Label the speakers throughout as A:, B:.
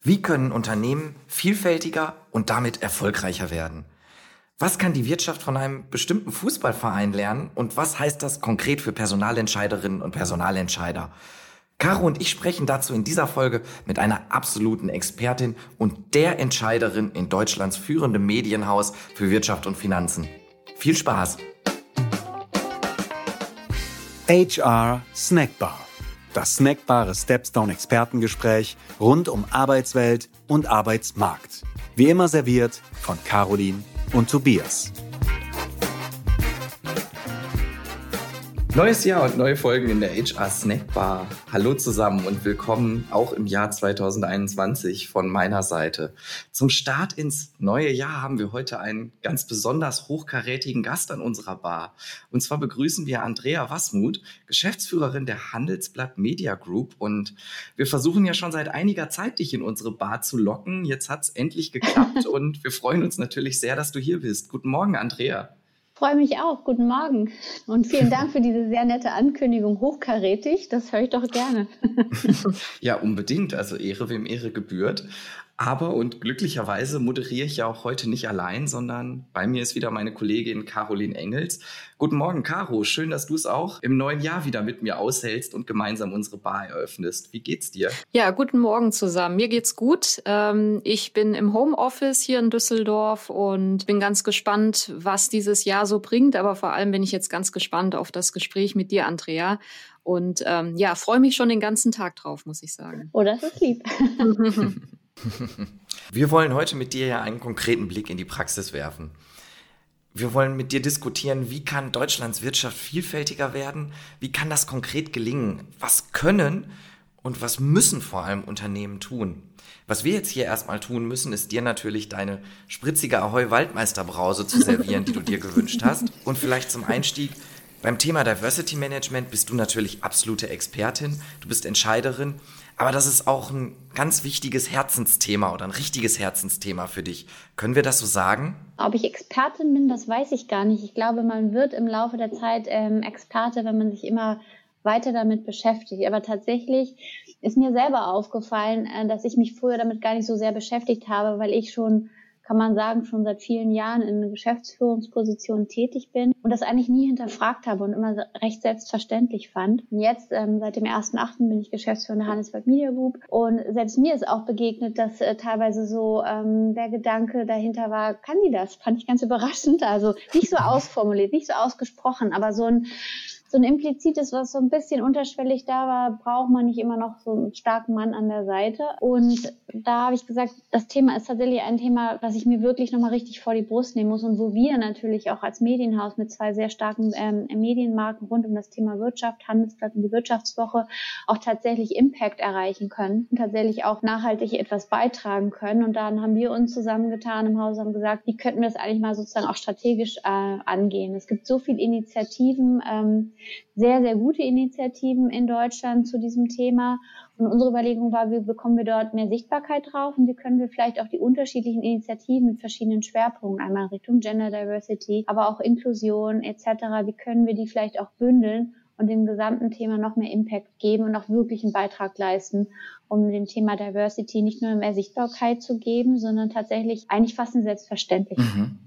A: Wie können Unternehmen vielfältiger und damit erfolgreicher werden? Was kann die Wirtschaft von einem bestimmten Fußballverein lernen und was heißt das konkret für Personalentscheiderinnen und Personalentscheider? Caro und ich sprechen dazu in dieser Folge mit einer absoluten Expertin und der Entscheiderin in Deutschlands führendem Medienhaus für Wirtschaft und Finanzen. Viel Spaß!
B: HR Snackbar das snackbare Stepstone-Expertengespräch rund um Arbeitswelt und Arbeitsmarkt. Wie immer serviert von Caroline und Tobias.
A: Neues Jahr und neue Folgen in der HR Snackbar. Hallo zusammen und willkommen auch im Jahr 2021 von meiner Seite. Zum Start ins neue Jahr haben wir heute einen ganz besonders hochkarätigen Gast an unserer Bar. Und zwar begrüßen wir Andrea Wasmuth, Geschäftsführerin der Handelsblatt Media Group. Und wir versuchen ja schon seit einiger Zeit, dich in unsere Bar zu locken. Jetzt hat es endlich geklappt und wir freuen uns natürlich sehr, dass du hier bist. Guten Morgen, Andrea
C: freue mich auch. Guten Morgen. Und vielen Dank für diese sehr nette Ankündigung. Hochkarätig, das höre ich doch gerne.
A: ja, unbedingt. Also Ehre, wem Ehre gebührt. Aber und glücklicherweise moderiere ich ja auch heute nicht allein, sondern bei mir ist wieder meine Kollegin Caroline Engels. Guten Morgen, Caro. Schön, dass du es auch im neuen Jahr wieder mit mir aushältst und gemeinsam unsere Bar eröffnest. Wie geht's dir?
D: Ja, guten Morgen zusammen. Mir geht's gut. Ähm, ich bin im Homeoffice hier in Düsseldorf und bin ganz gespannt, was dieses Jahr so bringt. Aber vor allem bin ich jetzt ganz gespannt auf das Gespräch mit dir, Andrea. Und ähm, ja, freue mich schon den ganzen Tag drauf, muss ich sagen.
C: Oh, das ist lieb.
A: Wir wollen heute mit dir ja einen konkreten Blick in die Praxis werfen. Wir wollen mit dir diskutieren, wie kann Deutschlands Wirtschaft vielfältiger werden? Wie kann das konkret gelingen? Was können und was müssen vor allem Unternehmen tun? Was wir jetzt hier erstmal tun müssen, ist dir natürlich deine spritzige Ahoi Waldmeisterbrause zu servieren, die du dir gewünscht hast. Und vielleicht zum Einstieg beim Thema Diversity Management bist du natürlich absolute Expertin. Du bist Entscheiderin. Aber das ist auch ein ganz wichtiges Herzensthema oder ein richtiges Herzensthema für dich. Können wir das so sagen?
C: Ob ich Expertin bin, das weiß ich gar nicht. Ich glaube, man wird im Laufe der Zeit ähm, Experte, wenn man sich immer weiter damit beschäftigt. Aber tatsächlich ist mir selber aufgefallen, äh, dass ich mich früher damit gar nicht so sehr beschäftigt habe, weil ich schon kann man sagen, schon seit vielen Jahren in Geschäftsführungspositionen tätig bin und das eigentlich nie hinterfragt habe und immer recht selbstverständlich fand. Und jetzt, ähm, seit dem 1.8. bin ich Geschäftsführer der Handelsblatt Media Group und selbst mir ist auch begegnet, dass äh, teilweise so ähm, der Gedanke dahinter war, kann die das? Fand ich ganz überraschend. Also nicht so ausformuliert, nicht so ausgesprochen, aber so ein so ein implizites, was so ein bisschen unterschwellig da war, braucht man nicht immer noch so einen starken Mann an der Seite. Und da habe ich gesagt, das Thema ist tatsächlich ein Thema, was ich mir wirklich nochmal richtig vor die Brust nehmen muss und wo wir natürlich auch als Medienhaus mit zwei sehr starken ähm, Medienmarken rund um das Thema Wirtschaft, Handelsblatt und die Wirtschaftswoche auch tatsächlich Impact erreichen können und tatsächlich auch nachhaltig etwas beitragen können. Und dann haben wir uns zusammengetan im Haus und gesagt, wie könnten wir das eigentlich mal sozusagen auch strategisch äh, angehen. Es gibt so viele Initiativen, ähm, sehr, sehr gute Initiativen in Deutschland zu diesem Thema. Und unsere Überlegung war, wie bekommen wir dort mehr Sichtbarkeit drauf und wie können wir vielleicht auch die unterschiedlichen Initiativen mit verschiedenen Schwerpunkten, einmal Richtung Gender Diversity, aber auch Inklusion etc., wie können wir die vielleicht auch bündeln und dem gesamten Thema noch mehr Impact geben und auch wirklich einen Beitrag leisten, um dem Thema Diversity nicht nur mehr Sichtbarkeit zu geben, sondern tatsächlich eigentlich fast eine Selbstverständlichkeit. Mhm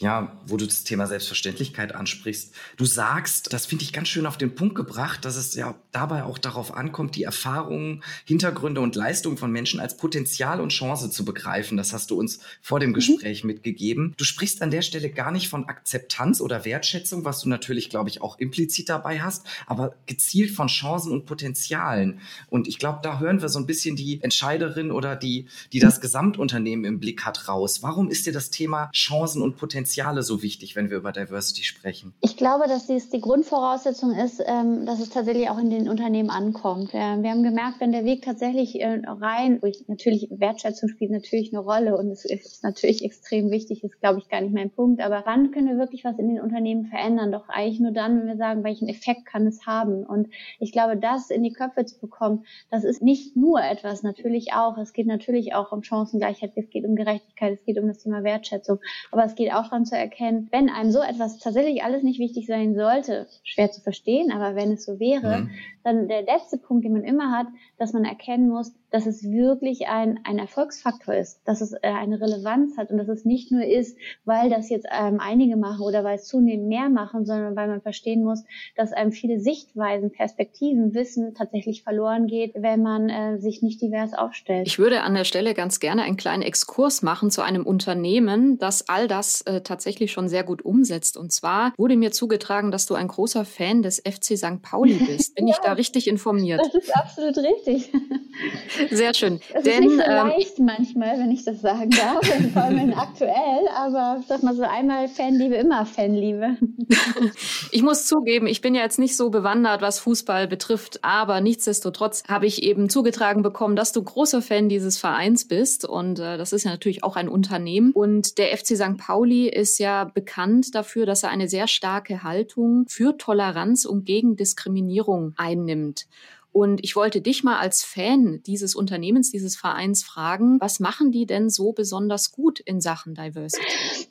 A: ja, wo du das Thema Selbstverständlichkeit ansprichst. Du sagst, das finde ich ganz schön auf den Punkt gebracht, dass es ja dabei auch darauf ankommt, die Erfahrungen, Hintergründe und Leistungen von Menschen als Potenzial und Chance zu begreifen. Das hast du uns vor dem mhm. Gespräch mhm. mitgegeben. Du sprichst an der Stelle gar nicht von Akzeptanz oder Wertschätzung, was du natürlich, glaube ich, auch implizit dabei hast, aber gezielt von Chancen und Potenzialen. Und ich glaube, da hören wir so ein bisschen die Entscheiderin oder die, die das Gesamtunternehmen im Blick hat, raus. Warum ist dir das Thema Chancen und Potenzial Potenziale so wichtig, wenn wir über Diversity sprechen?
C: Ich glaube, dass dies die Grundvoraussetzung ist, ähm, dass es tatsächlich auch in den Unternehmen ankommt. Wir haben gemerkt, wenn der Weg tatsächlich äh, rein, natürlich Wertschätzung spielt natürlich eine Rolle und es ist natürlich extrem wichtig, ist glaube ich gar nicht mein Punkt, aber wann können wir wirklich was in den Unternehmen verändern? Doch eigentlich nur dann, wenn wir sagen, welchen Effekt kann es haben? Und ich glaube, das in die Köpfe zu bekommen, das ist nicht nur etwas, natürlich auch, es geht natürlich auch um Chancengleichheit, es geht um Gerechtigkeit, es geht um das Thema Wertschätzung, aber es geht auch daran, daran zu erkennen, wenn einem so etwas tatsächlich alles nicht wichtig sein sollte, schwer zu verstehen, aber wenn es so wäre, mhm. dann der letzte Punkt, den man immer hat, dass man erkennen muss, dass es wirklich ein, ein Erfolgsfaktor ist, dass es äh, eine Relevanz hat und dass es nicht nur ist, weil das jetzt ähm, einige machen oder weil es zunehmend mehr machen, sondern weil man verstehen muss, dass einem viele Sichtweisen, Perspektiven, Wissen tatsächlich verloren geht, wenn man äh, sich nicht divers aufstellt.
D: Ich würde an der Stelle ganz gerne einen kleinen Exkurs machen zu einem Unternehmen, das all das äh, tatsächlich schon sehr gut umsetzt. Und zwar wurde mir zugetragen, dass du ein großer Fan des FC St. Pauli bist. Bin ja, ich da richtig informiert?
C: Das ist absolut richtig.
D: Sehr schön.
C: Das Denn, ist nicht so ähm, leicht manchmal, wenn ich das sagen darf, vor allem aktuell, aber sag mal so einmal Fanliebe, immer Fanliebe.
D: ich muss zugeben, ich bin ja jetzt nicht so bewandert, was Fußball betrifft, aber nichtsdestotrotz habe ich eben zugetragen bekommen, dass du großer Fan dieses Vereins bist und äh, das ist ja natürlich auch ein Unternehmen und der FC St. Pauli ist ja bekannt dafür, dass er eine sehr starke Haltung für Toleranz und gegen Diskriminierung einnimmt. Und ich wollte dich mal als Fan dieses Unternehmens, dieses Vereins fragen, was machen die denn so besonders gut in Sachen Diversity?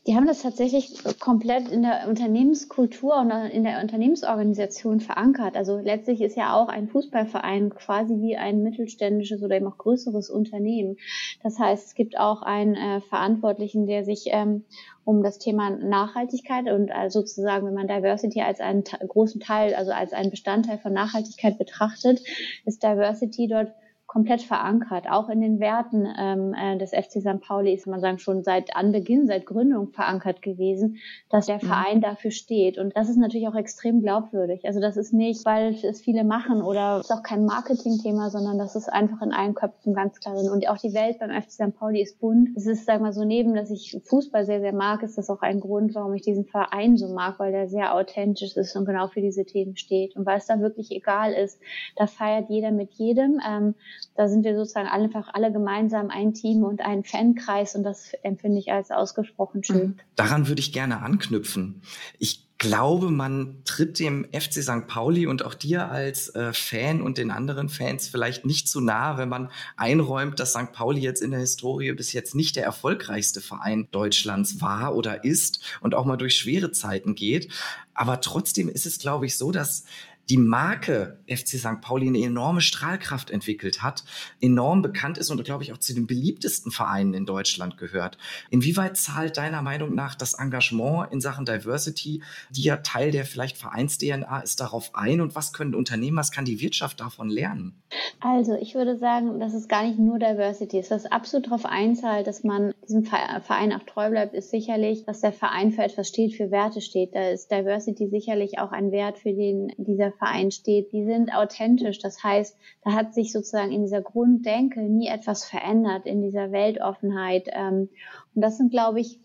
C: Die haben das tatsächlich komplett in der Unternehmenskultur und in der Unternehmensorganisation verankert. Also letztlich ist ja auch ein Fußballverein quasi wie ein mittelständisches oder eben auch größeres Unternehmen. Das heißt, es gibt auch einen äh, Verantwortlichen, der sich ähm, um das Thema Nachhaltigkeit und sozusagen, wenn man Diversity als einen großen Teil, also als einen Bestandteil von Nachhaltigkeit betrachtet, ist Diversity dort komplett verankert, auch in den Werten ähm, äh, des FC St. Pauli ist man sagen schon seit Anbeginn, seit Gründung verankert gewesen, dass der mhm. Verein mhm. dafür steht und das ist natürlich auch extrem glaubwürdig. Also das ist nicht, weil es viele machen oder ist auch kein Marketingthema, sondern das ist einfach in allen Köpfen ganz klar drin. Und auch die Welt beim FC St. Pauli ist bunt. Es ist, sag mal so, neben, dass ich Fußball sehr, sehr mag, ist das auch ein Grund, warum ich diesen Verein so mag, weil der sehr authentisch ist und genau für diese Themen steht und weil es da wirklich egal ist. Da feiert jeder mit jedem. Ähm, da sind wir sozusagen einfach alle gemeinsam ein Team und ein Fankreis und das empfinde ich als ausgesprochen schön. Mhm.
A: Daran würde ich gerne anknüpfen. Ich glaube, man tritt dem FC St. Pauli und auch dir als äh, Fan und den anderen Fans vielleicht nicht zu nahe, wenn man einräumt, dass St. Pauli jetzt in der Historie bis jetzt nicht der erfolgreichste Verein Deutschlands war oder ist und auch mal durch schwere Zeiten geht. Aber trotzdem ist es, glaube ich, so, dass die Marke FC St. Pauli eine enorme Strahlkraft entwickelt hat, enorm bekannt ist und, glaube ich, auch zu den beliebtesten Vereinen in Deutschland gehört. Inwieweit zahlt deiner Meinung nach das Engagement in Sachen Diversity, die ja Teil der vielleicht Vereins-DNA ist, darauf ein und was können Unternehmen, was kann die Wirtschaft davon lernen?
C: Also, ich würde sagen, dass es gar nicht nur Diversity ist. Was absolut darauf einzahlt, dass man diesem Verein auch treu bleibt, ist sicherlich, dass der Verein für etwas steht, für Werte steht. Da ist Diversity sicherlich auch ein Wert, für den dieser Verein steht, die sind authentisch. Das heißt, da hat sich sozusagen in dieser Grunddenke nie etwas verändert, in dieser Weltoffenheit. Ähm, und das sind, glaube ich,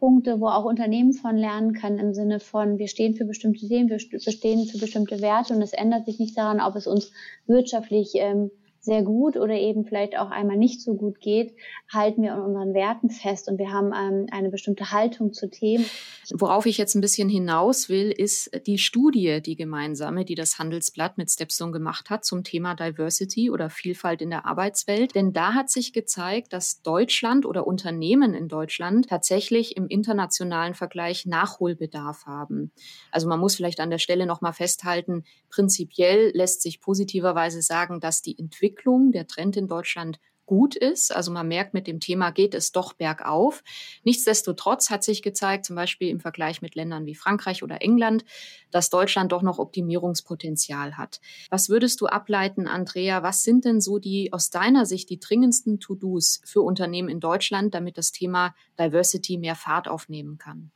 C: Punkte, wo auch Unternehmen von lernen können im Sinne von, wir stehen für bestimmte Themen, wir stehen für bestimmte Werte und es ändert sich nicht daran, ob es uns wirtschaftlich ähm, sehr gut oder eben vielleicht auch einmal nicht so gut geht, halten wir an unseren Werten fest und wir haben ähm, eine bestimmte Haltung zu Themen.
D: Worauf ich jetzt ein bisschen hinaus will, ist die Studie, die gemeinsame, die das Handelsblatt mit Stepstone gemacht hat zum Thema Diversity oder Vielfalt in der Arbeitswelt. Denn da hat sich gezeigt, dass Deutschland oder Unternehmen in Deutschland tatsächlich im internationalen Vergleich Nachholbedarf haben. Also man muss vielleicht an der Stelle nochmal festhalten, prinzipiell lässt sich positiverweise sagen, dass die Entwicklung Entwicklung, der Trend in Deutschland gut ist. Also man merkt, mit dem Thema geht es doch bergauf. Nichtsdestotrotz hat sich gezeigt, zum Beispiel im Vergleich mit Ländern wie Frankreich oder England, dass Deutschland doch noch Optimierungspotenzial hat. Was würdest du ableiten, Andrea? Was sind denn so die aus deiner Sicht die dringendsten To-Dos für Unternehmen in Deutschland, damit das Thema Diversity mehr Fahrt aufnehmen kann?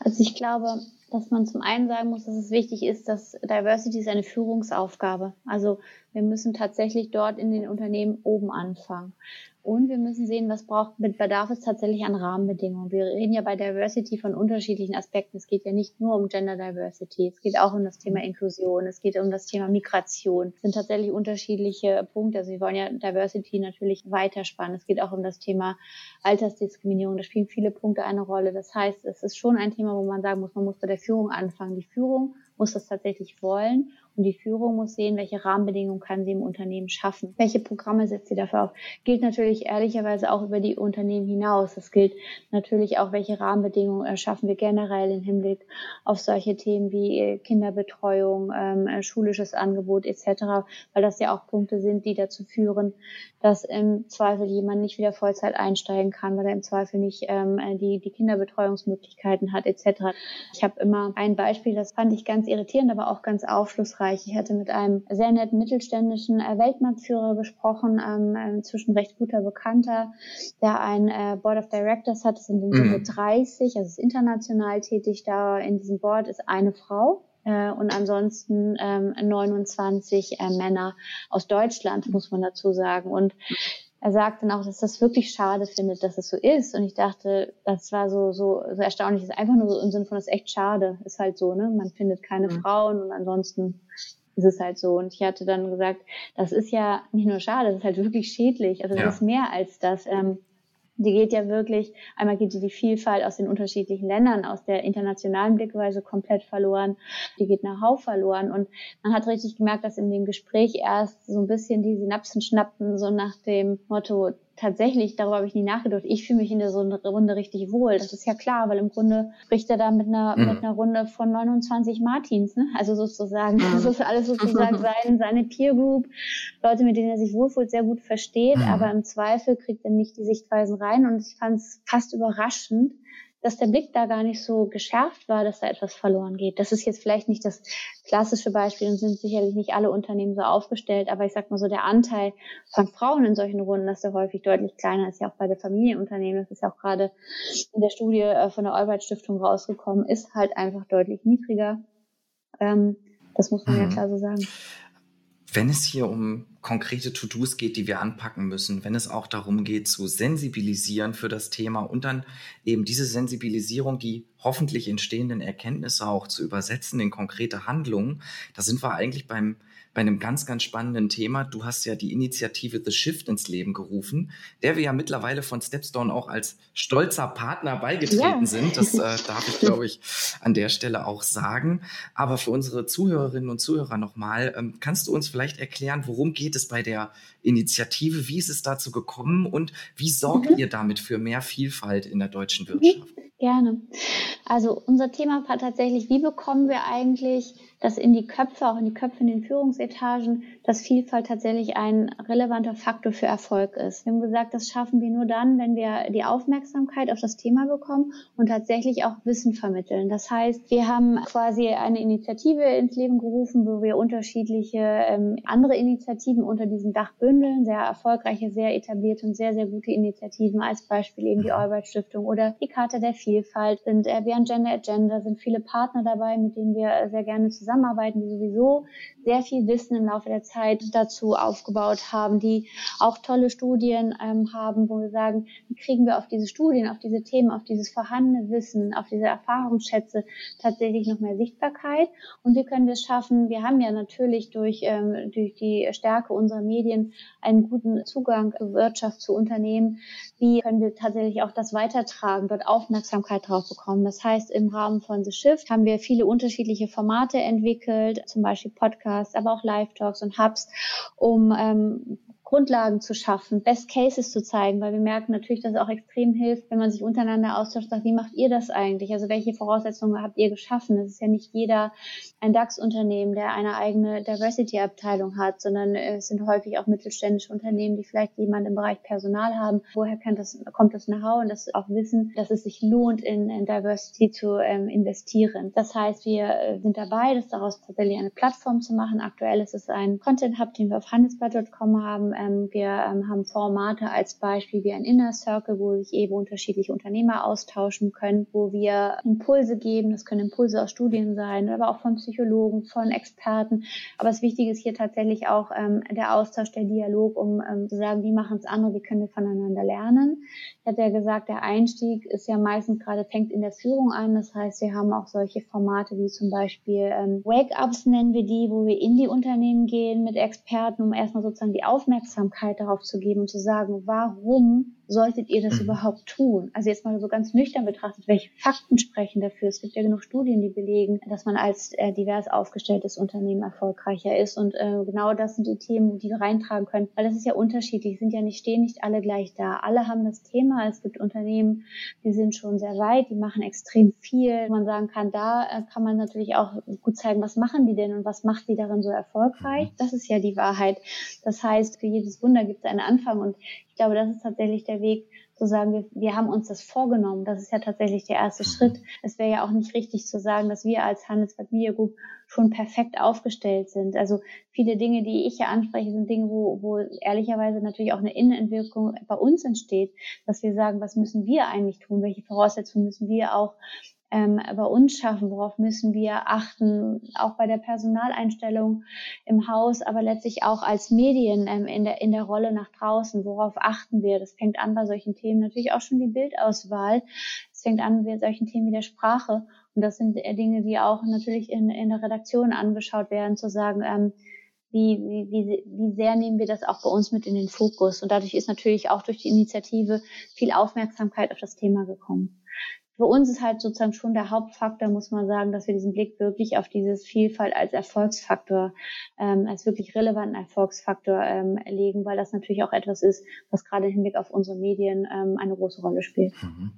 C: Also ich glaube, dass man zum einen sagen muss, dass es wichtig ist, dass Diversity ist eine Führungsaufgabe. Also wir müssen tatsächlich dort in den Unternehmen oben anfangen. Und wir müssen sehen, was braucht, mit bedarf es tatsächlich an Rahmenbedingungen. Wir reden ja bei Diversity von unterschiedlichen Aspekten. Es geht ja nicht nur um Gender Diversity. Es geht auch um das Thema Inklusion. Es geht um das Thema Migration. Es sind tatsächlich unterschiedliche Punkte. Also wir wollen ja Diversity natürlich weiterspannen. Es geht auch um das Thema Altersdiskriminierung. Da spielen viele Punkte eine Rolle. Das heißt, es ist schon ein Thema, wo man sagen muss, man muss bei der Führung anfangen. Die Führung muss das tatsächlich wollen und die Führung muss sehen, welche Rahmenbedingungen kann sie im Unternehmen schaffen. Welche Programme setzt sie dafür auf? Gilt natürlich ehrlicherweise auch über die Unternehmen hinaus. Das gilt natürlich auch, welche Rahmenbedingungen erschaffen wir generell im Hinblick auf solche Themen wie äh, Kinderbetreuung, ähm, äh, schulisches Angebot etc., weil das ja auch Punkte sind, die dazu führen, dass im Zweifel jemand nicht wieder Vollzeit einsteigen kann, weil er im Zweifel nicht ähm, äh, die, die Kinderbetreuungsmöglichkeiten hat etc. Ich habe immer ein Beispiel, das fand ich ganz irritierend, aber auch ganz aufschlussreich hilfreich. Ich hatte mit einem sehr netten mittelständischen äh, Weltmarktführer gesprochen, ähm, inzwischen recht guter Bekannter, der ein äh, Board of Directors hat, das sind in Summe mhm. 30, also ist international tätig. Da in diesem Board ist eine Frau äh, und ansonsten ähm, 29 äh, Männer aus Deutschland, muss man dazu sagen. Und er sagt dann auch, dass das wirklich schade findet, dass es so ist. Und ich dachte, das war so, so, so erstaunlich. Das ist einfach nur so im Sinne von, das ist echt schade. Ist halt so, ne? Man findet keine mhm. Frauen und ansonsten ist es halt so. Und ich hatte dann gesagt, das ist ja nicht nur schade, das ist halt wirklich schädlich. Also das ja. ist mehr als das. Ähm, die geht ja wirklich, einmal geht die, die Vielfalt aus den unterschiedlichen Ländern, aus der internationalen Blickweise komplett verloren. Die geht nach Hau verloren. Und man hat richtig gemerkt, dass in dem Gespräch erst so ein bisschen die Synapsen schnappten, so nach dem Motto, tatsächlich, darüber habe ich nie nachgedacht. Ich fühle mich in der so Runde richtig wohl. Das ist ja klar, weil im Grunde spricht er da mit einer, mhm. mit einer Runde von 29 Martins, ne? Also sozusagen, mhm. das ist alles sozusagen sein, seine Peer Group, Leute, mit denen er sich wohlfühlt, sehr gut versteht, mhm. aber im Zweifel kriegt er nicht die Sichtweisen rein und ich fand es fast überraschend, dass der Blick da gar nicht so geschärft war, dass da etwas verloren geht. Das ist jetzt vielleicht nicht das klassische Beispiel und sind sicherlich nicht alle Unternehmen so aufgestellt, aber ich sag mal so, der Anteil von Frauen in solchen Runden, dass der häufig deutlich kleiner ist, ja auch bei der Familienunternehmen, das ist ja auch gerade in der Studie äh, von der Albright Stiftung rausgekommen, ist halt einfach deutlich niedriger. Ähm, das muss man mhm. ja klar so sagen.
A: Wenn es hier um konkrete To-Dos geht, die wir anpacken müssen, wenn es auch darum geht, zu sensibilisieren für das Thema und dann eben diese Sensibilisierung, die hoffentlich entstehenden Erkenntnisse auch zu übersetzen in konkrete Handlungen, da sind wir eigentlich beim bei einem ganz, ganz spannenden Thema. Du hast ja die Initiative The Shift ins Leben gerufen, der wir ja mittlerweile von Stepstone auch als stolzer Partner beigetreten ja. sind. Das äh, darf ich, glaube ich, an der Stelle auch sagen. Aber für unsere Zuhörerinnen und Zuhörer nochmal, ähm, kannst du uns vielleicht erklären, worum geht es bei der Initiative? Wie ist es dazu gekommen und wie sorgt mhm. ihr damit für mehr Vielfalt in der deutschen mhm. Wirtschaft?
C: Gerne. Also unser Thema war tatsächlich, wie bekommen wir eigentlich dass in die Köpfe, auch in die Köpfe in den Führungsetagen, dass Vielfalt tatsächlich ein relevanter Faktor für Erfolg ist. Wir haben gesagt, das schaffen wir nur dann, wenn wir die Aufmerksamkeit auf das Thema bekommen und tatsächlich auch Wissen vermitteln. Das heißt, wir haben quasi eine Initiative ins Leben gerufen, wo wir unterschiedliche ähm, andere Initiativen unter diesem Dach bündeln, sehr erfolgreiche, sehr etablierte und sehr, sehr gute Initiativen, als Beispiel eben die Albright Stiftung oder die Karte der Vielfalt sind äh, Beyond Gender Agenda, sind viele Partner dabei, mit denen wir sehr gerne zusammen zusammenarbeiten, die sowieso sehr viel Wissen im Laufe der Zeit dazu aufgebaut haben, die auch tolle Studien ähm, haben, wo wir sagen, wie kriegen wir auf diese Studien, auf diese Themen, auf dieses vorhandene Wissen, auf diese Erfahrungsschätze tatsächlich noch mehr Sichtbarkeit. Und wie können wir es schaffen, wir haben ja natürlich durch, ähm, durch die Stärke unserer Medien einen guten Zugang zur Wirtschaft, zu Unternehmen, wie können wir tatsächlich auch das weitertragen, dort Aufmerksamkeit drauf bekommen. Das heißt, im Rahmen von The Shift haben wir viele unterschiedliche Formate entwickelt, zum Beispiel Podcasts, aber auch Live-Talks und Hubs, um ähm, Grundlagen zu schaffen, Best Cases zu zeigen, weil wir merken natürlich, dass es auch extrem hilft, wenn man sich untereinander austauscht, sagt, wie macht ihr das eigentlich? Also welche Voraussetzungen habt ihr geschaffen? Es ist ja nicht jeder ein DAX-Unternehmen, der eine eigene Diversity-Abteilung hat, sondern es sind häufig auch mittelständische Unternehmen, die vielleicht jemand im Bereich Personal haben. Woher das, kommt das Know-how und das auch wissen, dass es sich lohnt, in, in Diversity zu ähm, investieren? Das heißt, wir äh, sind dabei, das daraus tatsächlich eine Plattform zu machen. Aktuell ist es ein Content-Hub, den wir auf handelsblatt.com haben, ähm, wir ähm, haben Formate als Beispiel wie ein Inner Circle, wo sich eben unterschiedliche Unternehmer austauschen können, wo wir Impulse geben. Das können Impulse aus Studien sein, aber auch von Psychologen, von Experten. Aber das Wichtige ist hier tatsächlich auch ähm, der Austausch, der Dialog, um ähm, zu sagen, wie machen es andere, wie können wir voneinander lernen. Ich hatte ja gesagt, der Einstieg ist ja meistens gerade fängt in der Führung an. Das heißt, wir haben auch solche Formate wie zum Beispiel ähm, Wake-ups nennen wir die, wo wir in die Unternehmen gehen mit Experten, um erstmal sozusagen die Aufmerksamkeit Aufmerksamkeit darauf zu geben und zu sagen, warum solltet ihr das mhm. überhaupt tun? Also jetzt mal so ganz nüchtern betrachtet, welche Fakten sprechen dafür? Es gibt ja genug Studien, die belegen, dass man als äh, divers aufgestelltes Unternehmen erfolgreicher ist. Und äh, genau das sind die Themen, die wir reintragen können. Weil das ist ja unterschiedlich, sind ja nicht, stehen nicht alle gleich da. Alle haben das Thema. Es gibt Unternehmen, die sind schon sehr weit, die machen extrem viel. Man sagen kann, da äh, kann man natürlich auch gut zeigen, was machen die denn und was macht die darin so erfolgreich. Mhm. Das ist ja die Wahrheit. Das heißt, für jedes Wunder gibt es einen Anfang und ich glaube, das ist tatsächlich der Weg, zu sagen, wir, wir haben uns das vorgenommen. Das ist ja tatsächlich der erste mhm. Schritt. Es wäre ja auch nicht richtig zu sagen, dass wir als Handelsblatt Media Group schon perfekt aufgestellt sind. Also viele Dinge, die ich hier anspreche, sind Dinge, wo, wo ehrlicherweise natürlich auch eine Innenentwicklung bei uns entsteht, dass wir sagen, was müssen wir eigentlich tun? Welche Voraussetzungen müssen wir auch ähm, bei uns schaffen, worauf müssen wir achten, auch bei der Personaleinstellung im Haus, aber letztlich auch als Medien ähm, in, der, in der Rolle nach draußen, worauf achten wir. Das fängt an bei solchen Themen natürlich auch schon die Bildauswahl. Es fängt an bei solchen Themen wie der Sprache. Und das sind Dinge, die auch natürlich in, in der Redaktion angeschaut werden, zu sagen, ähm, wie, wie, wie sehr nehmen wir das auch bei uns mit in den Fokus. Und dadurch ist natürlich auch durch die Initiative viel Aufmerksamkeit auf das Thema gekommen für uns ist halt sozusagen schon der Hauptfaktor, muss man sagen, dass wir diesen Blick wirklich auf dieses Vielfalt als Erfolgsfaktor, ähm, als wirklich relevanten Erfolgsfaktor ähm, legen, weil das natürlich auch etwas ist, was gerade im Hinblick auf unsere Medien ähm, eine große Rolle spielt. Mhm.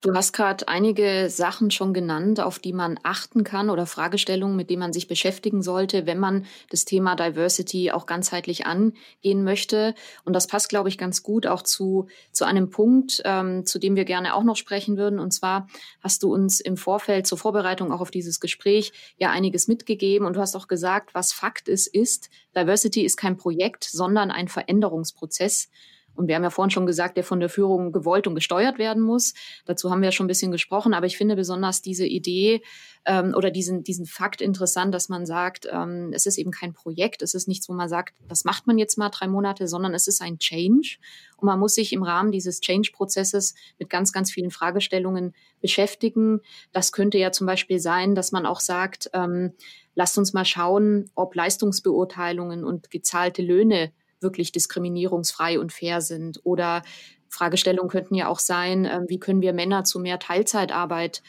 D: Du hast gerade einige Sachen schon genannt, auf die man achten kann oder Fragestellungen, mit denen man sich beschäftigen sollte, wenn man das Thema Diversity auch ganzheitlich angehen möchte. Und das passt, glaube ich, ganz gut auch zu, zu einem Punkt, ähm, zu dem wir gerne auch noch sprechen würden. Und zwar hast du uns im Vorfeld zur Vorbereitung auch auf dieses Gespräch ja einiges mitgegeben. Und du hast auch gesagt, was Fakt ist, ist, Diversity ist kein Projekt, sondern ein Veränderungsprozess. Und wir haben ja vorhin schon gesagt, der von der Führung gewollt und gesteuert werden muss. Dazu haben wir schon ein bisschen gesprochen. Aber ich finde besonders diese Idee ähm, oder diesen, diesen Fakt interessant, dass man sagt, ähm, es ist eben kein Projekt. Es ist nichts, wo man sagt, das macht man jetzt mal drei Monate, sondern es ist ein Change. Und man muss sich im Rahmen dieses Change-Prozesses mit ganz, ganz vielen Fragestellungen beschäftigen. Das könnte ja zum Beispiel sein, dass man auch sagt, ähm, lasst uns mal schauen, ob Leistungsbeurteilungen und gezahlte Löhne wirklich diskriminierungsfrei und fair sind. Oder Fragestellungen könnten ja auch sein, ähm, wie können wir Männer zu mehr Teilzeitarbeit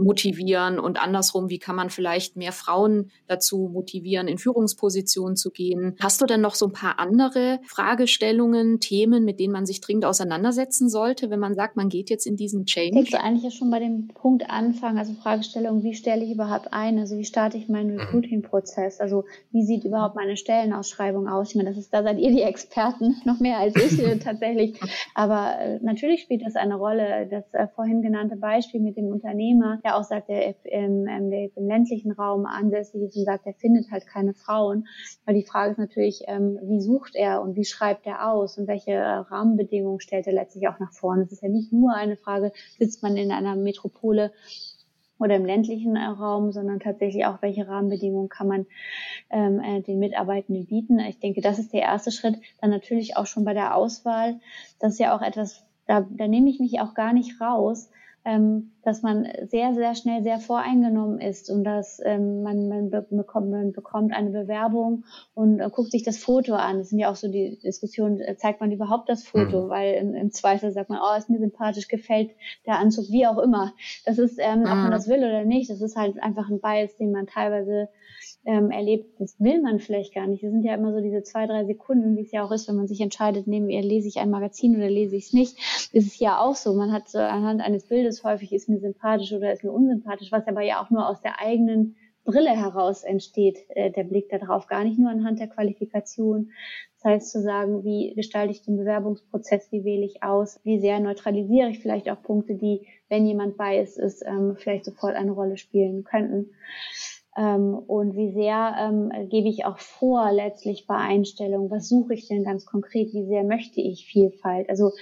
D: motivieren und andersrum, wie kann man vielleicht mehr Frauen dazu motivieren, in Führungspositionen zu gehen. Hast du denn noch so ein paar andere Fragestellungen, Themen, mit denen man sich dringend auseinandersetzen sollte, wenn man sagt, man geht jetzt in diesen Change?
C: Ich eigentlich ja schon bei dem Punkt anfangen, also Fragestellung, wie stelle ich überhaupt ein, also wie starte ich meinen mhm. Recruiting-Prozess, also wie sieht überhaupt meine Stellenausschreibung aus? Ich meine, das ist, da seid ihr die Experten, noch mehr als ich äh, tatsächlich, aber äh, natürlich spielt das eine Rolle. Das äh, vorhin genannte Beispiel mit dem Unternehmer, der auch sagt, der im, im, im ländlichen Raum ansässig ist und sagt, er findet halt keine Frauen. Weil die Frage ist natürlich, ähm, wie sucht er und wie schreibt er aus und welche äh, Rahmenbedingungen stellt er letztlich auch nach vorne. Es ist ja nicht nur eine Frage, sitzt man in einer Metropole oder im ländlichen äh, Raum, sondern tatsächlich auch, welche Rahmenbedingungen kann man ähm, äh, den Mitarbeitenden bieten. Ich denke, das ist der erste Schritt. Dann natürlich auch schon bei der Auswahl. Das ist ja auch etwas, da, da nehme ich mich auch gar nicht raus, ähm, dass man sehr, sehr schnell sehr voreingenommen ist und dass ähm, man, man, bekommt, man bekommt eine Bewerbung und äh, guckt sich das Foto an. Das sind ja auch so die Diskussionen, äh, zeigt man überhaupt das Foto, mhm. weil im, im, Zweifel sagt man, oh, ist mir sympathisch, gefällt der Anzug, wie auch immer. Das ist, ähm, mhm. ob man mhm. das will oder nicht, das ist halt einfach ein Bias, den man teilweise ähm, erlebt, das will man vielleicht gar nicht. Das sind ja immer so diese zwei, drei Sekunden, wie es ja auch ist, wenn man sich entscheidet, neben ihr lese ich ein Magazin oder lese ich es nicht. ist es ja auch so. Man hat so anhand eines Bildes häufig ist mir sympathisch oder ist mir unsympathisch, was aber ja auch nur aus der eigenen Brille heraus entsteht, äh, der Blick darauf, gar nicht nur anhand der Qualifikation. Das heißt zu sagen, wie gestalte ich den Bewerbungsprozess, wie wähle ich aus, wie sehr neutralisiere ich vielleicht auch Punkte, die, wenn jemand bei ist, ist ähm, vielleicht sofort eine Rolle spielen könnten. Ähm, und wie sehr ähm, gebe ich auch vor letztlich bei Einstellungen, was suche ich denn ganz konkret, wie sehr möchte ich Vielfalt. Also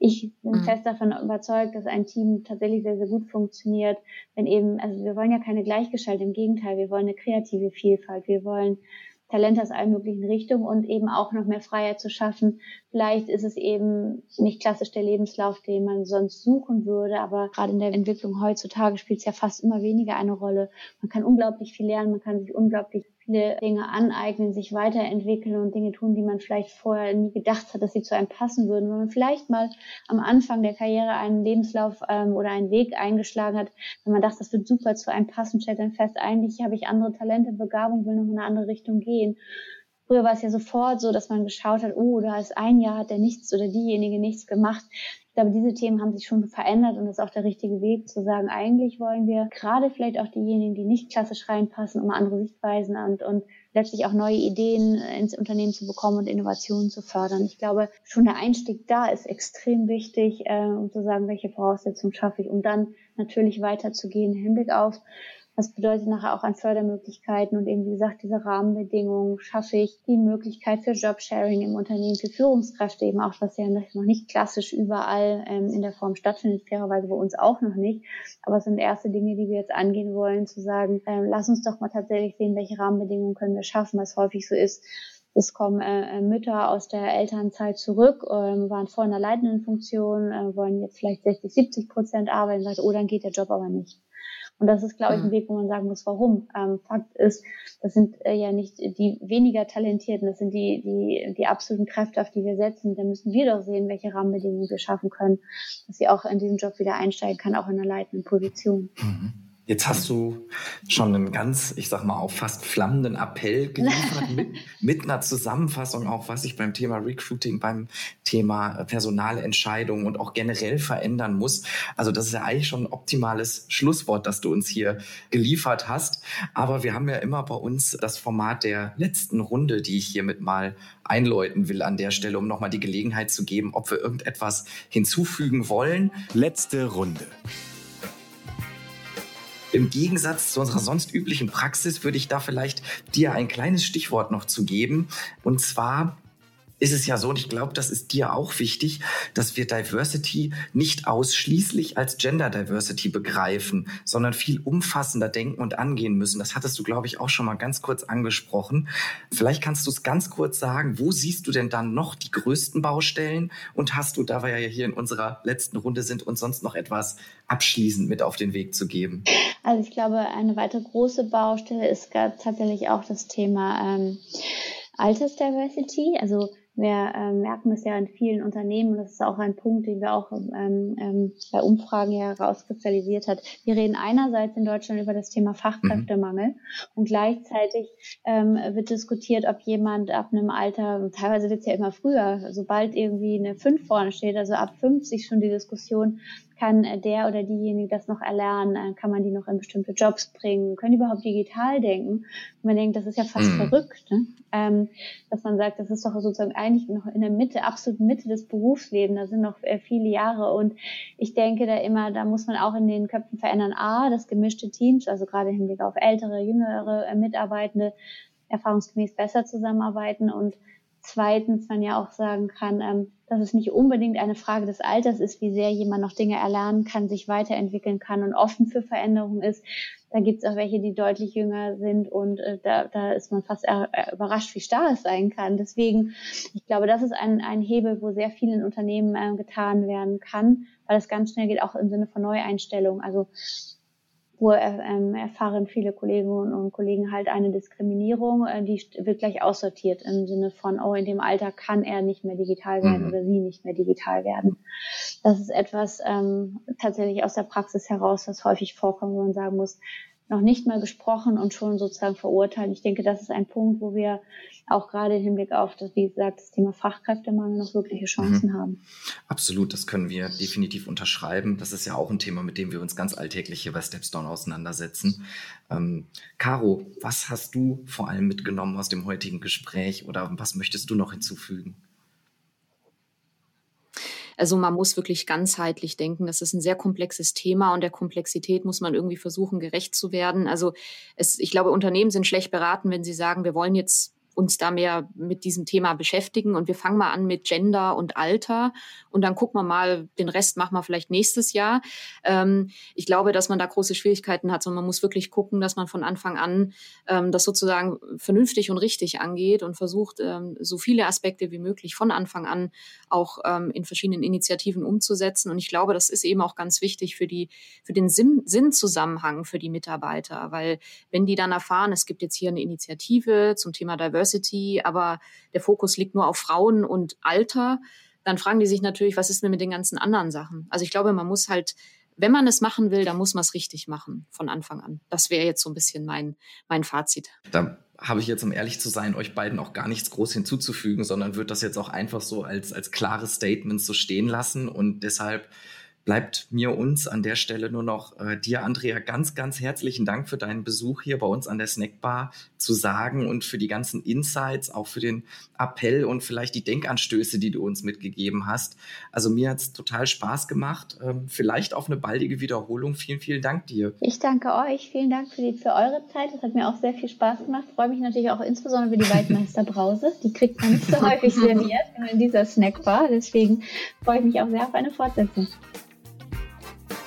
C: ich bin mhm. fest davon überzeugt, dass ein Team tatsächlich sehr, sehr gut funktioniert, wenn eben, also wir wollen ja keine Gleichgeschaltung, im Gegenteil, wir wollen eine kreative Vielfalt, wir wollen Talente aus allen möglichen Richtungen und eben auch noch mehr Freiheit zu schaffen. Vielleicht ist es eben nicht klassisch der Lebenslauf, den man sonst suchen würde, aber gerade in der Entwicklung heutzutage spielt es ja fast immer weniger eine Rolle. Man kann unglaublich viel lernen, man kann sich unglaublich viele Dinge aneignen, sich weiterentwickeln und Dinge tun, die man vielleicht vorher nie gedacht hat, dass sie zu einem passen würden. Wenn man vielleicht mal am Anfang der Karriere einen Lebenslauf ähm, oder einen Weg eingeschlagen hat, wenn man dachte, das wird super zu einem passen, stellt dann fest, eigentlich habe ich andere Talente, Begabung, will noch in eine andere Richtung gehen. Früher war es ja sofort so, dass man geschaut hat, oh, da ist ein Jahr hat der nichts oder diejenige nichts gemacht. Ich glaube, diese Themen haben sich schon verändert und das ist auch der richtige Weg zu sagen, eigentlich wollen wir gerade vielleicht auch diejenigen, die nicht klassisch reinpassen, um andere Sichtweisen und, und letztlich auch neue Ideen ins Unternehmen zu bekommen und Innovationen zu fördern. Ich glaube, schon der Einstieg da ist extrem wichtig, äh, um zu sagen, welche Voraussetzungen schaffe ich, um dann natürlich weiterzugehen im Hinblick auf was bedeutet nachher auch an Fördermöglichkeiten und eben, wie gesagt, diese Rahmenbedingungen schaffe ich die Möglichkeit für Jobsharing im Unternehmen, für Führungskräfte eben auch, was ja noch nicht klassisch überall ähm, in der Form stattfindet, fairerweise bei uns auch noch nicht. Aber es sind erste Dinge, die wir jetzt angehen wollen, zu sagen, ähm, lass uns doch mal tatsächlich sehen, welche Rahmenbedingungen können wir schaffen, was häufig so ist. Es kommen äh, Mütter aus der Elternzeit zurück, ähm, waren in einer leitenden Funktion, äh, wollen jetzt vielleicht 60, 70 Prozent arbeiten, sagt, oh, dann geht der Job aber nicht. Und das ist, glaube ich, ein mhm. Weg, wo man sagen muss, warum. Ähm, Fakt ist, das sind äh, ja nicht die weniger Talentierten, das sind die, die, die absoluten Kräfte, auf die wir setzen. Da müssen wir doch sehen, welche Rahmenbedingungen wir schaffen können, dass sie auch in diesen Job wieder einsteigen kann, auch in einer leitenden Position.
A: Mhm. Jetzt hast du schon einen ganz, ich sag mal, auch fast flammenden Appell geliefert mit, mit einer Zusammenfassung, auch was sich beim Thema Recruiting, beim Thema Personalentscheidungen und auch generell verändern muss. Also das ist ja eigentlich schon ein optimales Schlusswort, das du uns hier geliefert hast. Aber wir haben ja immer bei uns das Format der letzten Runde, die ich hiermit mal einläuten will an der Stelle, um nochmal die Gelegenheit zu geben, ob wir irgendetwas hinzufügen wollen.
B: Letzte Runde.
A: Im Gegensatz zu unserer sonst üblichen Praxis würde ich da vielleicht dir ein kleines Stichwort noch zu geben. Und zwar ist es ja so, und ich glaube, das ist dir auch wichtig, dass wir Diversity nicht ausschließlich als Gender Diversity begreifen, sondern viel umfassender denken und angehen müssen. Das hattest du, glaube ich, auch schon mal ganz kurz angesprochen. Vielleicht kannst du es ganz kurz sagen, wo siehst du denn dann noch die größten Baustellen? Und hast du, da wir ja hier in unserer letzten Runde sind, uns sonst noch etwas abschließend mit auf den Weg zu geben?
C: Also ich glaube, eine weitere große Baustelle ist tatsächlich auch das Thema ähm, Altersdiversity. Also wir ähm, merken das ja in vielen Unternehmen und das ist auch ein Punkt, den wir auch ähm, ähm, bei Umfragen ja herauskristallisiert hat. Wir reden einerseits in Deutschland über das Thema Fachkräftemangel mhm. und gleichzeitig ähm, wird diskutiert, ob jemand ab einem Alter, teilweise wird es ja immer früher, sobald irgendwie eine 5 vorne steht, also ab 50 schon die Diskussion, kann der oder diejenige das noch erlernen? Äh, kann man die noch in bestimmte Jobs bringen? Können die überhaupt digital denken? Und man denkt, das ist ja fast mhm. verrückt, ne? ähm, dass man sagt, das ist doch sozusagen eigentlich noch in der Mitte, absolut Mitte des Berufslebens. Da sind noch äh, viele Jahre und ich denke da immer, da muss man auch in den Köpfen verändern. A, das gemischte Teams, also gerade im Hinblick auf ältere, jüngere äh, Mitarbeitende, erfahrungsgemäß besser zusammenarbeiten und zweitens man ja auch sagen kann, ähm, dass es nicht unbedingt eine Frage des Alters ist, wie sehr jemand noch Dinge erlernen kann, sich weiterentwickeln kann und offen für Veränderungen ist. Da gibt es auch welche, die deutlich jünger sind und äh, da, da ist man fast überrascht, wie starr es sein kann. Deswegen, ich glaube, das ist ein, ein Hebel, wo sehr viel in Unternehmen äh, getan werden kann, weil es ganz schnell geht, auch im Sinne von Neueinstellung. Also wo ähm, erfahren viele Kolleginnen und Kollegen halt eine Diskriminierung, äh, die wird gleich aussortiert im Sinne von, oh, in dem Alter kann er nicht mehr digital werden mhm. oder sie nicht mehr digital werden. Das ist etwas ähm, tatsächlich aus der Praxis heraus, was häufig vorkommt, wo man sagen muss, noch nicht mal gesprochen und schon sozusagen verurteilt. Ich denke, das ist ein Punkt, wo wir auch gerade im Hinblick auf das, wie gesagt, das Thema Fachkräftemangel noch wirkliche Chancen mhm. haben.
A: Absolut, das können wir definitiv unterschreiben. Das ist ja auch ein Thema, mit dem wir uns ganz alltäglich hier bei Stepstone auseinandersetzen. Ähm, Caro, was hast du vor allem mitgenommen aus dem heutigen Gespräch oder was möchtest du noch hinzufügen?
D: Also man muss wirklich ganzheitlich denken. Das ist ein sehr komplexes Thema und der Komplexität muss man irgendwie versuchen, gerecht zu werden. Also es, ich glaube, Unternehmen sind schlecht beraten, wenn sie sagen, wir wollen jetzt uns da mehr mit diesem Thema beschäftigen. Und wir fangen mal an mit Gender und Alter und dann gucken wir mal, den Rest machen wir vielleicht nächstes Jahr. Ähm, ich glaube, dass man da große Schwierigkeiten hat, sondern man muss wirklich gucken, dass man von Anfang an ähm, das sozusagen vernünftig und richtig angeht und versucht, ähm, so viele Aspekte wie möglich von Anfang an auch ähm, in verschiedenen Initiativen umzusetzen. Und ich glaube, das ist eben auch ganz wichtig für die, für den Sinn, Sinnzusammenhang für die Mitarbeiter, weil wenn die dann erfahren, es gibt jetzt hier eine Initiative zum Thema Diversity, aber der Fokus liegt nur auf Frauen und Alter, dann fragen die sich natürlich, was ist denn mit den ganzen anderen Sachen? Also ich glaube, man muss halt, wenn man es machen will, dann muss man es richtig machen von Anfang an. Das wäre jetzt so ein bisschen mein, mein Fazit.
A: Da habe ich jetzt, um ehrlich zu sein, euch beiden auch gar nichts groß hinzuzufügen, sondern würde das jetzt auch einfach so als, als klares Statement so stehen lassen und deshalb bleibt mir uns an der Stelle nur noch äh, dir, Andrea, ganz, ganz herzlichen Dank für deinen Besuch hier bei uns an der Snackbar zu sagen und für die ganzen Insights, auch für den Appell und vielleicht die Denkanstöße, die du uns mitgegeben hast. Also mir hat es total Spaß gemacht. Ähm, vielleicht auf eine baldige Wiederholung. Vielen, vielen Dank dir.
C: Ich danke euch. Vielen Dank für, die, für eure Zeit. Das hat mir auch sehr viel Spaß gemacht. Freue mich natürlich auch insbesondere für die Waldmeister Brause. Die kriegt man nicht so häufig serviert in dieser Snackbar. Deswegen freue ich mich auch sehr auf eine Fortsetzung.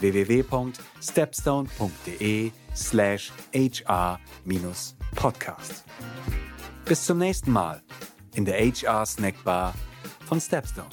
B: www.stepstone.de slash hr-podcast. Bis zum nächsten Mal in der HR Snackbar von Stepstone.